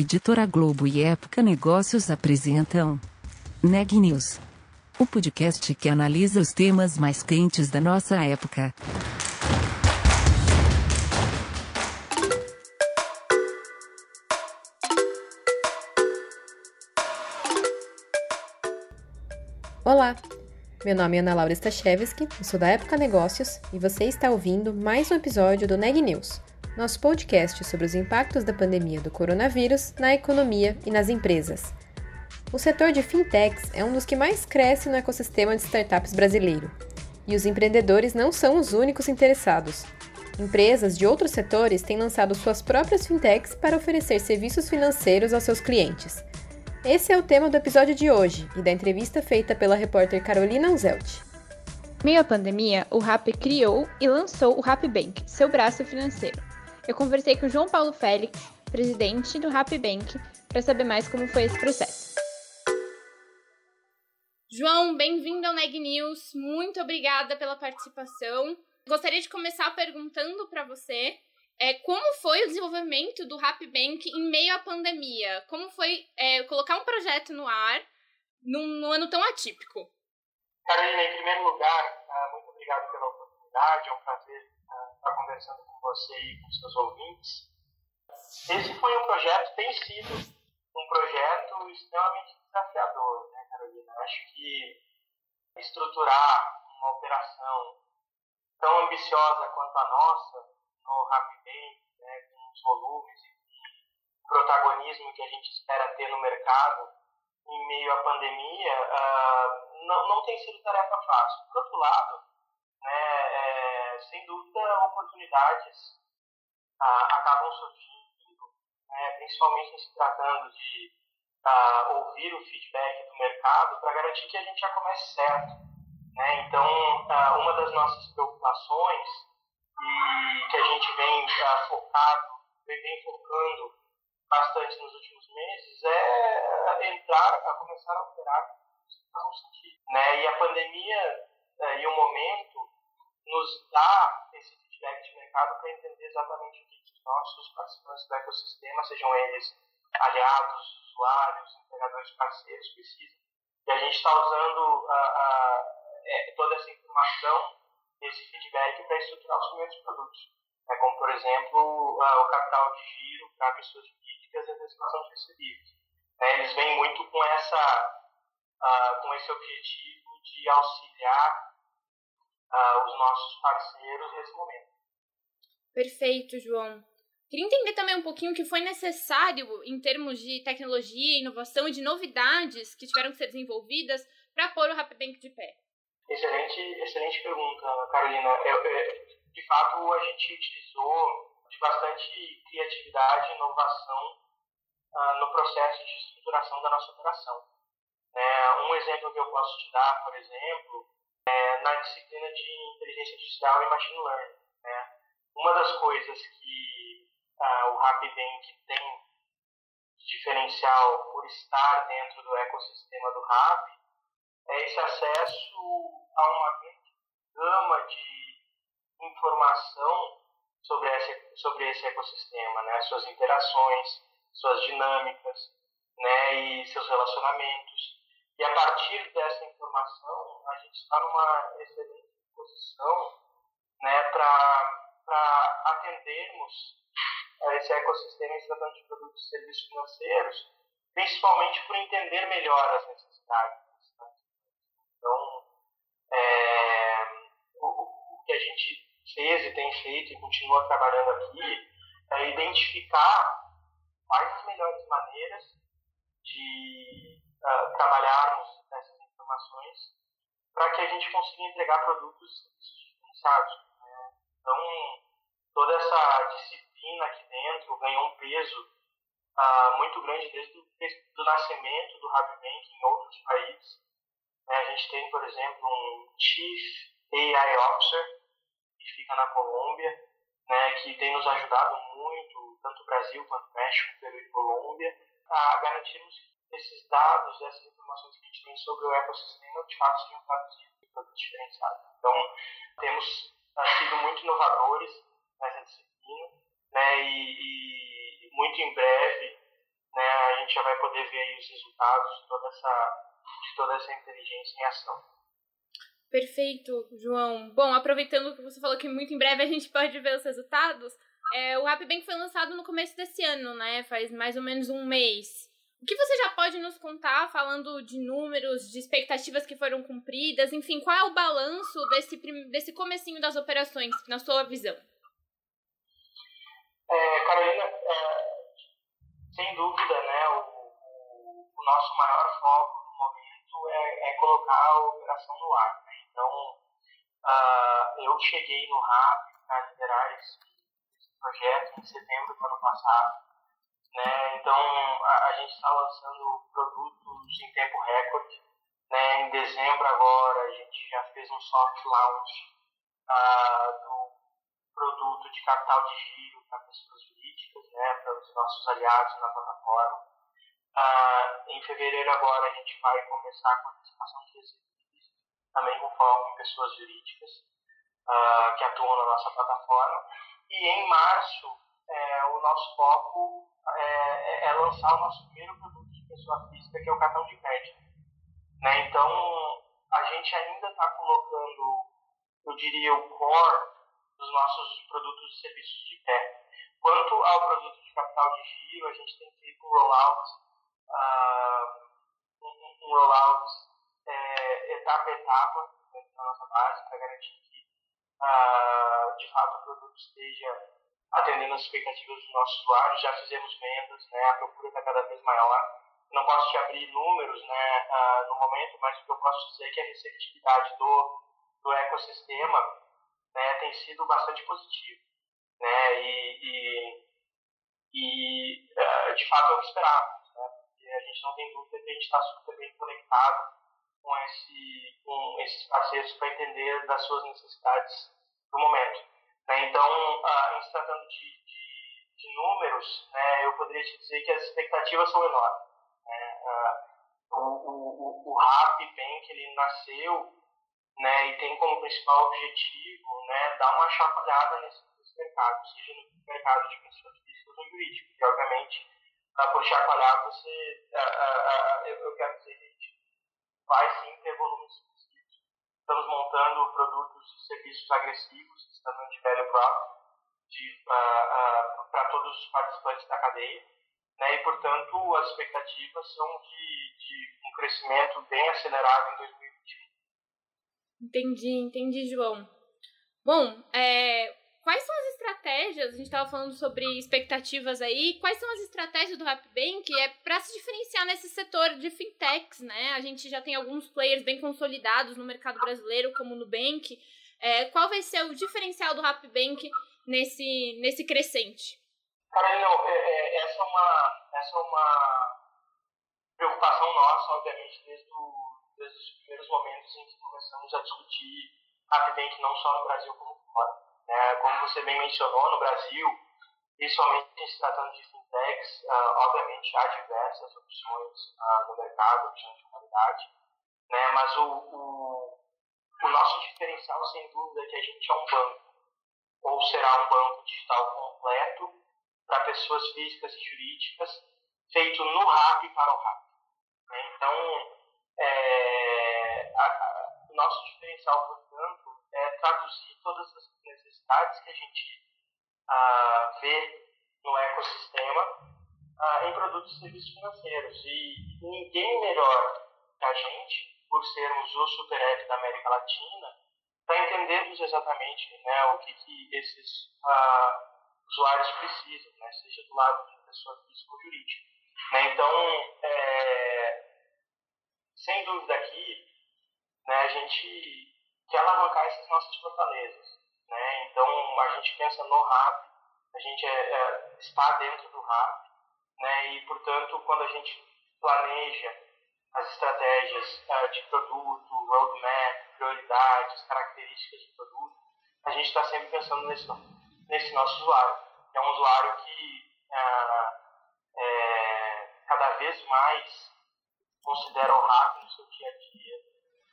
Editora Globo e Época Negócios apresentam Neg News, o podcast que analisa os temas mais quentes da nossa época. Olá, meu nome é Ana Laura Stachewski, sou da Época Negócios e você está ouvindo mais um episódio do Neg News, nosso podcast sobre os impactos da pandemia do coronavírus na economia e nas empresas. O setor de fintechs é um dos que mais cresce no ecossistema de startups brasileiro. E os empreendedores não são os únicos interessados. Empresas de outros setores têm lançado suas próprias fintechs para oferecer serviços financeiros aos seus clientes. Esse é o tema do episódio de hoje e da entrevista feita pela repórter Carolina Anzelt. Meio à pandemia, o RAP criou e lançou o RAP Bank, seu braço financeiro. Eu conversei com o João Paulo Félix, presidente do Rap Bank, para saber mais como foi esse processo. João, bem-vindo ao Neg News. Muito obrigada pela participação. Gostaria de começar perguntando para você é, como foi o desenvolvimento do Rap Bank em meio à pandemia? Como foi é, colocar um projeto no ar num, num, ano tão atípico? Carolina, em primeiro lugar, uh, muito obrigado pela oportunidade. É um prazer estar conversando com você e com seus ouvintes. Esse foi um projeto, tem sido um projeto extremamente desafiador, né, Carolina? Acho que estruturar uma operação tão ambiciosa quanto a nossa, no Rapidem, né, com os volumes e o protagonismo que a gente espera ter no mercado em meio à pandemia, uh, não, não tem sido tarefa fácil. Por outro lado, é, sem dúvida, oportunidades ah, acabam surgindo, né, principalmente se tratando de ah, ouvir o feedback do mercado para garantir que a gente já comece certo. Né? Então, ah, uma das nossas preocupações e que a gente vem focado, vem focando bastante nos últimos meses é entrar, a começar a operar. Né? E a pandemia eh, e o momento nos dá esse feedback de mercado para entender exatamente o que os nossos participantes do ecossistema, sejam eles aliados, usuários, integradores parceiros, precisam. E a gente está usando é, toda essa informação, esse feedback para estruturar os primeiros produtos. É, como, por exemplo, o capital de giro para pessoas jurídicas e a antecipação de recebíveis. É, eles vêm muito com, essa, com esse objetivo de auxiliar uh, os nossos parceiros nesse momento. Perfeito, João. Queria entender também um pouquinho o que foi necessário em termos de tecnologia, inovação e de novidades que tiveram que ser desenvolvidas para pôr o RapBank de pé. Excelente, excelente pergunta, Carolina. de fato, a gente utilizou de bastante criatividade e inovação uh, no processo de estruturação da nossa operação. É, um exemplo que eu posso te dar, por exemplo, é, na disciplina de inteligência artificial e machine learning. Né? Uma das coisas que ah, o RapBank tem de diferencial por estar dentro do ecossistema do Rap é esse acesso a uma grande gama de informação sobre esse, sobre esse ecossistema, né? suas interações, suas dinâmicas né? e seus relacionamentos. E a partir informação, a gente está numa excelente posição né, para atendermos esse ecossistema em tratando de produtos e serviços financeiros, principalmente por entender melhor as necessidades. Então, é, o, o que a gente fez e tem feito e continua trabalhando aqui é identificar quais as melhores maneiras de uh, trabalharmos informações para que a gente consiga entregar produtos diferenciados. Né? Então, toda essa disciplina aqui dentro ganhou um peso uh, muito grande desde o nascimento do RapBank em outros países. Né? A gente tem, por exemplo, um Chief AI Officer, que fica na Colômbia, né, que tem nos ajudado muito, tanto o Brasil quanto o México, Peru e Colômbia, a garantirmos esses dados, essas informações que a gente tem sobre o ecossistema, de fato, sejam traduzidos em produtos diferenciados. Então, temos sido muito inovadores nessa disciplina, né, e, e muito em breve, né, a gente já vai poder ver os resultados de toda essa, de toda essa inteligência em ação. Perfeito, João. Bom, aproveitando que você falou que muito em breve a gente pode ver os resultados, é, o RapBank foi lançado no começo desse ano, né? Faz mais ou menos um mês. O que você já pode nos contar, falando de números, de expectativas que foram cumpridas, enfim, qual é o balanço desse, desse comecinho das operações, na sua visão? É, Carolina, é, sem dúvida, né, o, o, nosso maior foco no momento é, é colocar a operação no ar. Né? Então, uh, eu cheguei no RAP para liderar esse, esse projeto em setembro do ano passado. Né? Então, a, a gente está lançando produtos em tempo recorde. Né? Em dezembro agora, a gente já fez um soft launch uh, do produto de capital de giro para pessoas jurídicas, né? para os nossos aliados na plataforma. Uh, em fevereiro agora, a gente vai começar com a antecipação de recebíveis, também com foco em pessoas jurídicas uh, que atuam na nossa plataforma. E em março, é, o nosso foco é, é, é, lançar o nosso primeiro produto de pessoa física, que é o cartão de crédito. Né? Então, a gente ainda está colocando, eu diria, o core dos nossos produtos e serviços de pé. Quanto ao produto de capital de giro, a gente tem feito um rollout, uh, um, um, rollout é, etapa a etapa dentro da nossa base para garantir que, uh, de fato, o produto esteja atendendo as expectativas dos nossos usuários, já fizemos vendas, né, a procura está cada vez maior. Não posso te abrir números né, uh, no momento, mas o que eu posso dizer é que a receptividade do, do ecossistema né, tem sido bastante positiva. Né, e, e, e uh, de fato é o que esperávamos. Né, porque a gente não tem dúvida que a gente está super bem conectado com, esse, com esses parceiros para entender das suas necessidades no momento. Né? Então, ah, em tratando de, de, de números, né, eu poderia te dizer que as expectativas são enormes. Né? Ah, o, o, o RAP Bank ele nasceu né, e tem como principal objetivo né, dar uma chacoalhada nesse, nesse mercado, seja no mercado de pessoas físicas ou jurídicas. E, obviamente, por chacoalhar, você, eu, eu quero dizer que a gente vai sim ter volumes Estamos montando produtos e serviços agressivos, estando de velho para todos os participantes da cadeia. Né? E, portanto, as expectativas são de, de um crescimento bem acelerado em 2021. Entendi, entendi, João. Bom, é, quais são as estratégias? A gente estava falando sobre expectativas aí. Quais são as estratégias do RapBank é para se diferenciar nesse setor de fintechs, né? A gente já tem alguns players bem consolidados no mercado brasileiro, como o Nubank. É, qual vai ser o diferencial do RapBank nesse, nesse crescente? Carolina, é, é, essa, é uma, essa é uma preocupação nossa, obviamente, desde, o, desde os primeiros momentos em que começamos a discutir RapBank não só no Brasil como fora. Né? Como você bem mencionou, no Brasil, principalmente se tratando de fintechs, uh, obviamente há diversas opções uh, no mercado, opções de qualidade, né? mas o, o, o, nosso diferencial, sem dúvida, é que a gente é um banco, ou será um banco digital completo para pessoas físicas e jurídicas, feito no RAP para o RAP. Né? Então, é, a, a, nosso diferencial, portanto, é traduzir todas as necessidades que a gente ah, vê no ecossistema ah, em produtos e serviços financeiros. E ninguém melhor que a gente, por sermos o super app da América Latina, para entendermos exatamente né, o que, que esses ah, usuários precisam, né, seja do lado de pessoa física ou jurídica. Né, então, é, sem dúvida aqui, né, a gente quer alavancar essas nossas fortalezas. Né? Então, a gente pensa no RAP, a gente é, é, está dentro do RAP, né? e, portanto, quando a gente planeja as estratégias uh, de produto, roadmap, prioridades, características de produto, a gente está sempre pensando nesse, nesse nosso usuário. É um usuário que uh, é, cada vez mais considera o RAP no seu dia a dia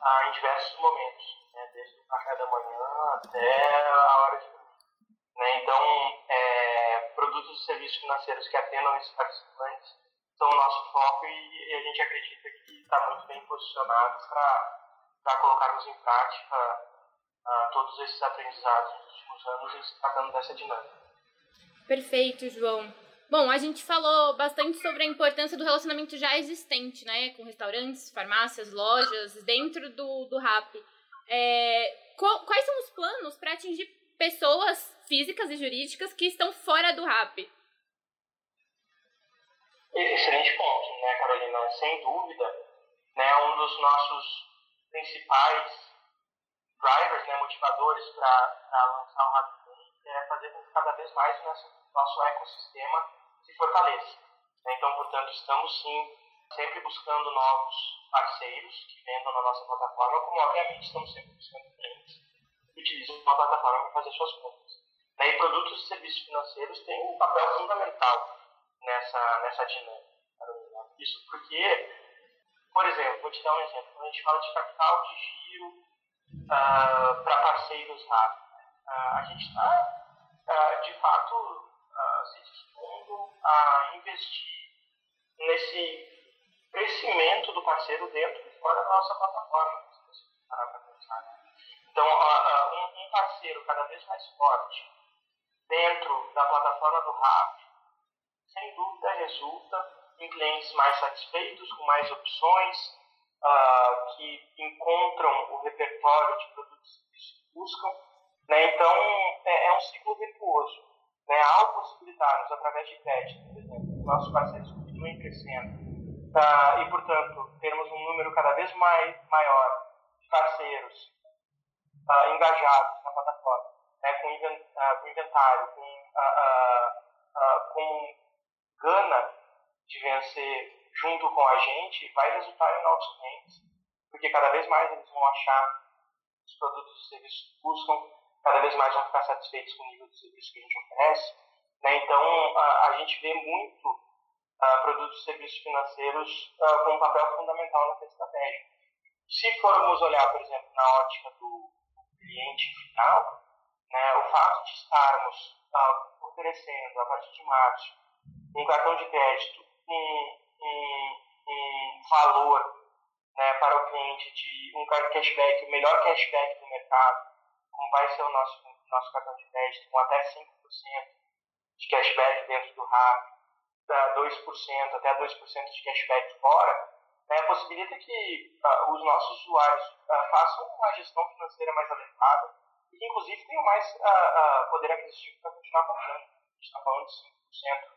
uh, em diversos momentos né, desde o café da manhã até a hora de dormir. Né? Então, é, produtos e serviços financeiros que atendam esses participantes são o nosso foco e, e a gente acredita que está muito bem posicionado para colocarmos em prática uh, todos esses aprendizados nos últimos anos e se tratando dessa dinâmica. Perfeito, João. Bom, a gente falou bastante sobre a importância do relacionamento já existente, né, com restaurantes, farmácias, lojas, dentro do, do RAP. É, quais são os planos para atingir pessoas físicas e jurídicas que estão fora do RAP? Excelente ponto, né, Carolina? Sem dúvida, né, um dos nossos principais drivers, né, motivadores para lançar o Rapid é fazer com que cada vez mais nosso, nosso ecossistema se fortaleça. Né? Então, portanto, estamos sim sempre buscando novos parceiros que vendam na nossa plataforma, como obviamente estamos sempre buscando clientes que utilizam a plataforma para fazer suas compras. E produtos e serviços financeiros têm um papel fundamental nessa, nessa dinâmica. Isso porque, por exemplo, vou te dar um exemplo. Quando a gente fala de capital de giro uh, para parceiros rápidos, uh, a gente está, uh, de fato, se dispondo a investir nesse crescimento do parceiro dentro e fora da nossa plataforma. Então, um parceiro cada vez mais forte dentro da plataforma do RAP sem dúvida resulta em clientes mais satisfeitos, com mais opções, uh, que encontram o repertório de produtos que buscam. Né? Então, é, é, um ciclo virtuoso. Né? Ao possibilitarmos, através de crédito, por exemplo, nossos parceiros continuem crescendo uh, e, portanto, termos um número cada vez mais, maior de parceiros uh, engajados na plataforma, né? com, inventário, com, com gana de vencer junto com a gente vai resultar em novos clientes, porque cada vez mais eles vão achar os produtos e serviços que buscam, cada vez mais vão ficar satisfeitos com o nível de serviço que a gente oferece. Né? Então, a, gente vê muito produtos e serviços financeiros uh, com um papel fundamental nessa estratégia. Se formos olhar, por exemplo, na ótica do cliente final, né, o fato de estarmos uh, oferecendo, a partir de março, um cartão de crédito, um, um valor né, para o cliente de um cashback, o melhor cashback do mercado, como vai ser o nosso, nosso cartão de crédito, com até 5% de cashback dentro do RAP, 2%, até 2% de cashback fora, né, possibilita que uh, os nossos usuários uh, façam uma gestão financeira mais adequada e que, inclusive, tenham mais uh, poder aquisitivo para continuar comprando. A gente está falando de 5%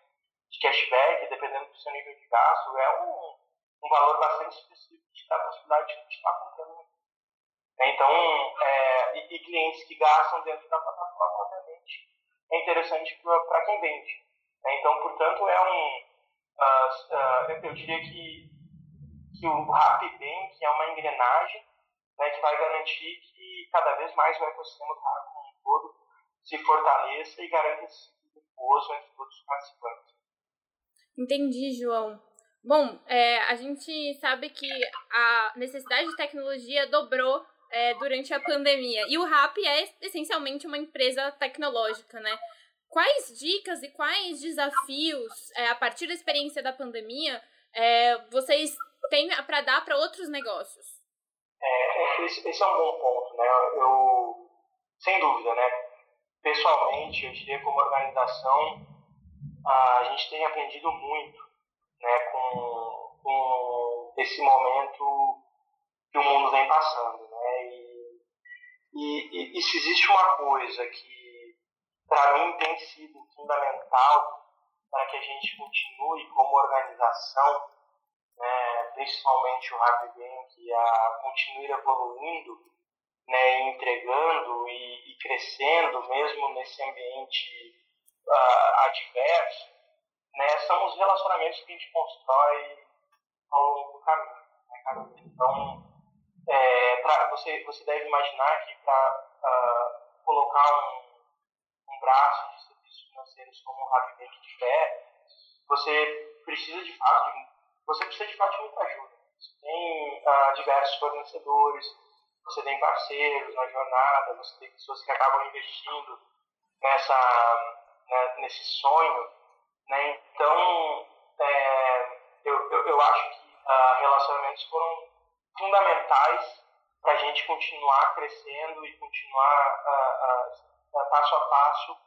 de cashback, dependendo do seu nível de gasto, é um, um valor bastante específico que dá a possibilidade de continuar comprando. Então, é, e, e, clientes que gastam dentro da plataforma, obviamente, é interessante para quem vende. Então, portanto, é um. Uh, uh, eu diria que, que o RapBank é uma engrenagem né, que vai garantir que cada vez mais o ecossistema do RAP como um todo se fortaleça e garanta esse virtuoso entre todos os participantes. Entendi, João. Bom, é, a gente sabe que a necessidade de tecnologia dobrou é, durante a pandemia. E o RAP é essencialmente uma empresa tecnológica, né? Quais dicas e quais desafios, é, a partir da experiência da pandemia, é, vocês têm para dar para outros negócios? É, esse, esse, é um bom ponto, né? Eu, sem dúvida, né? Pessoalmente, eu diria como organização, a gente tem aprendido muito né, com, com esse momento que o mundo vem passando. Né? E, e, e se existe uma coisa que, para mim, tem sido fundamental para que a gente continue como organização, né, principalmente o RapBank, a continuar evoluindo, né, entregando e, e crescendo, mesmo nesse ambiente uh, adverso, né, são os relacionamentos que a gente constrói ao longo do caminho. Né, então, é, pra, você, você deve imaginar que para uh, ah, colocar um, um braço de serviços financeiros como o Rapibank de pé, você precisa de fato de, você precisa de fato de muita ajuda. Você tem uh, diversos fornecedores, você tem parceiros na jornada, você tem pessoas que acabam investindo nessa né, nesse sonho. Né? Então, é, eu, eu, eu acho que uh, relacionamentos foram fundamentais para a gente continuar crescendo e continuar uh, uh, passo a passo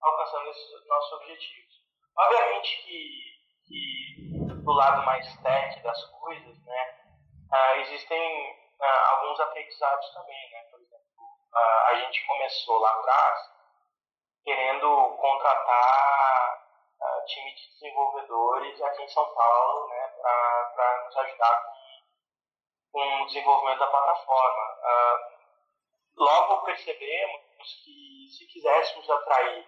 alcançando esses nossos objetivos. Obviamente que, que do lado mais tech das coisas, né, existem alguns aprendizados também, né? Por exemplo, a gente começou lá atrás querendo contratar uh, time de desenvolvedores aqui em São Paulo, né, para nos ajudar com, com, o desenvolvimento da plataforma. Uh, logo percebemos que se quiséssemos atrair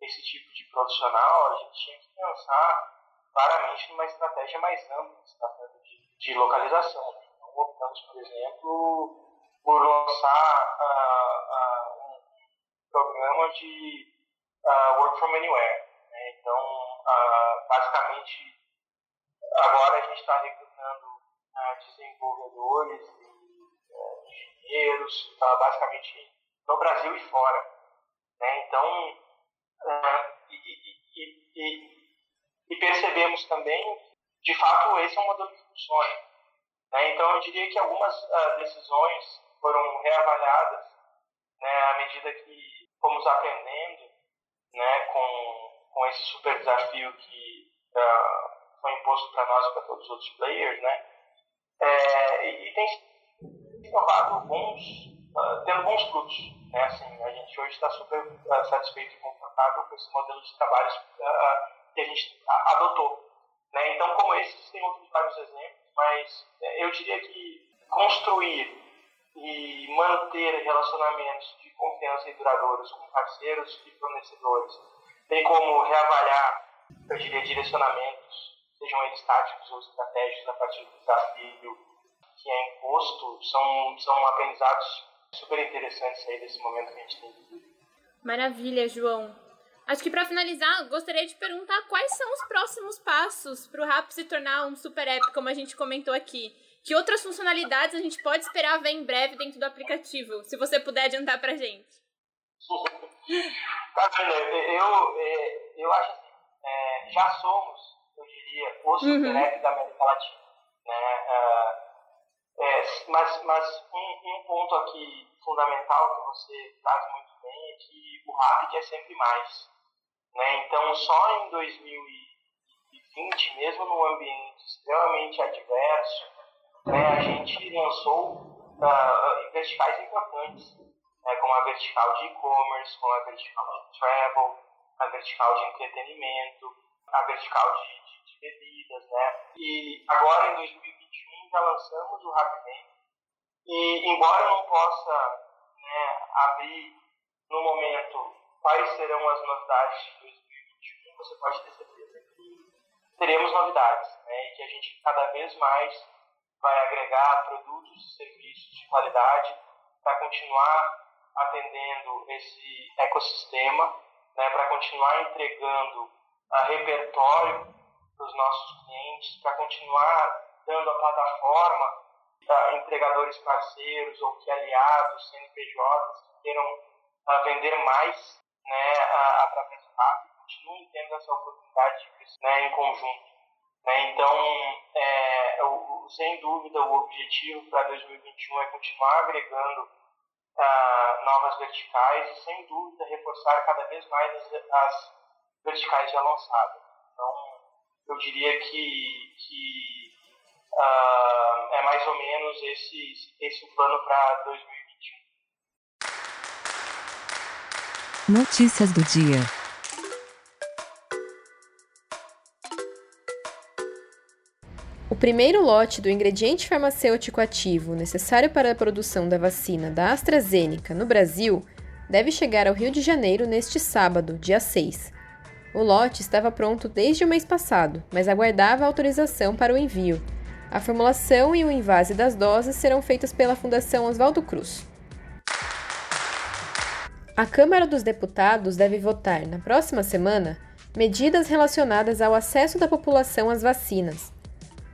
esse tipo de profissional, a gente tinha que pensar claramente numa estratégia mais ampla, estratégia de, de localização. Então, optamos, por exemplo, por lançar uh, um programa de work from anywhere. Né? Então, uh, basicamente, agora a gente está recrutando uh, desenvolvedores e uh, engenheiros, basicamente no Brasil e fora. Né? Então, e, e, e, e, percebemos também, de fato, esse é um modelo que funciona. Né? Então, eu diria que algumas decisões foram reavaliadas né, à medida que fomos aprendendo né, com com esse super desafio que uh, foi imposto para nós e para todos os outros players, né? É, e, e, tem provado bons, uh, tendo bons frutos. Né? Assim, a gente hoje está super uh, satisfeito e confortável com esse modelo de trabalho que a gente adotou. Né? Então, como esses, tem outros vários exemplos, mas é, eu diria que construir e manter relacionamentos de confiança e duradouros com parceiros e fornecedores tem como reavaliar, eu diria, direcionamentos, sejam eles táticos ou estratégicos, a partir do desafio que é imposto, são, são aprendizados super interessantes aí desse momento que a gente tem vivido. Maravilha, João. Acho que para finalizar, gostaria de perguntar quais são os próximos passos para o RAP se tornar um super app, como a gente comentou aqui. Que outras funcionalidades a gente pode esperar ver em breve dentro do aplicativo? Se você puder adiantar para a gente. Tá? Eu, é, eu acho assim, é, já somos, eu diria, o super uhum. da América Latina. Né? É, mas mas um, um, ponto aqui fundamental que você traz muito bem é que o RAP quer sempre mais. Né? Então, só em 2020, mesmo num ambiente extremamente adverso, né, a gente lançou uh, verticais importantes né, como a vertical de e-commerce, como a vertical de travel, a vertical de entretenimento, a vertical de, de, de bebidas, né? E agora em 2021 já lançamos o RapBank e embora não possa né, abrir no momento quais serão as novidades de 2021, você pode ter certeza que teremos novidades, né? E que a gente cada vez mais vai agregar produtos e serviços de qualidade para continuar atendendo esse ecossistema, né, para continuar entregando a repertório para os nossos clientes, para continuar dando a plataforma entregadores parceiros ou que aliados, CNPJs, que queiram a, vender mais né, através do RAP, continuem tendo essa oportunidade de crescer né, em conjunto. Né? Então, é, sem dúvida, o objetivo para 2021 é continuar agregando uh, novas verticais e, sem dúvida, reforçar cada vez mais as, as verticais já lançadas. Então, eu diria que, que uh, é mais ou menos esse, esse o plano para 2021. Notícias do dia. O primeiro lote do ingrediente farmacêutico ativo necessário para a produção da vacina da AstraZeneca no Brasil deve chegar ao Rio de Janeiro neste sábado, dia 6. O lote estava pronto desde o mês passado, mas aguardava autorização para o envio. A formulação e o invase das doses serão feitas pela Fundação Oswaldo Cruz. A Câmara dos Deputados deve votar, na próxima semana, medidas relacionadas ao acesso da população às vacinas.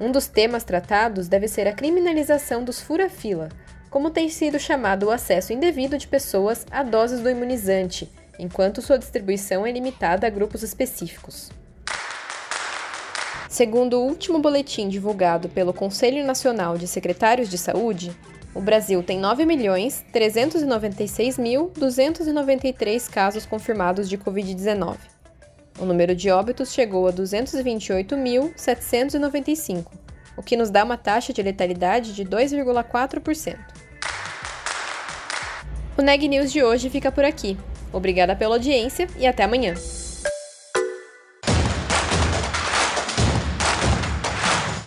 Um dos temas tratados deve ser a criminalização dos fura-fila, como tem sido chamado o acesso indevido de pessoas a doses do imunizante, enquanto sua distribuição é limitada a grupos específicos. Segundo o último boletim divulgado pelo Conselho Nacional de Secretários de Saúde, o Brasil tem 9.396.293 casos confirmados de Covid-19. O número de óbitos chegou a 228.795, o que nos dá uma taxa de letalidade de 2,4%. O Neg News de hoje fica por aqui. Obrigada pela audiência e até amanhã.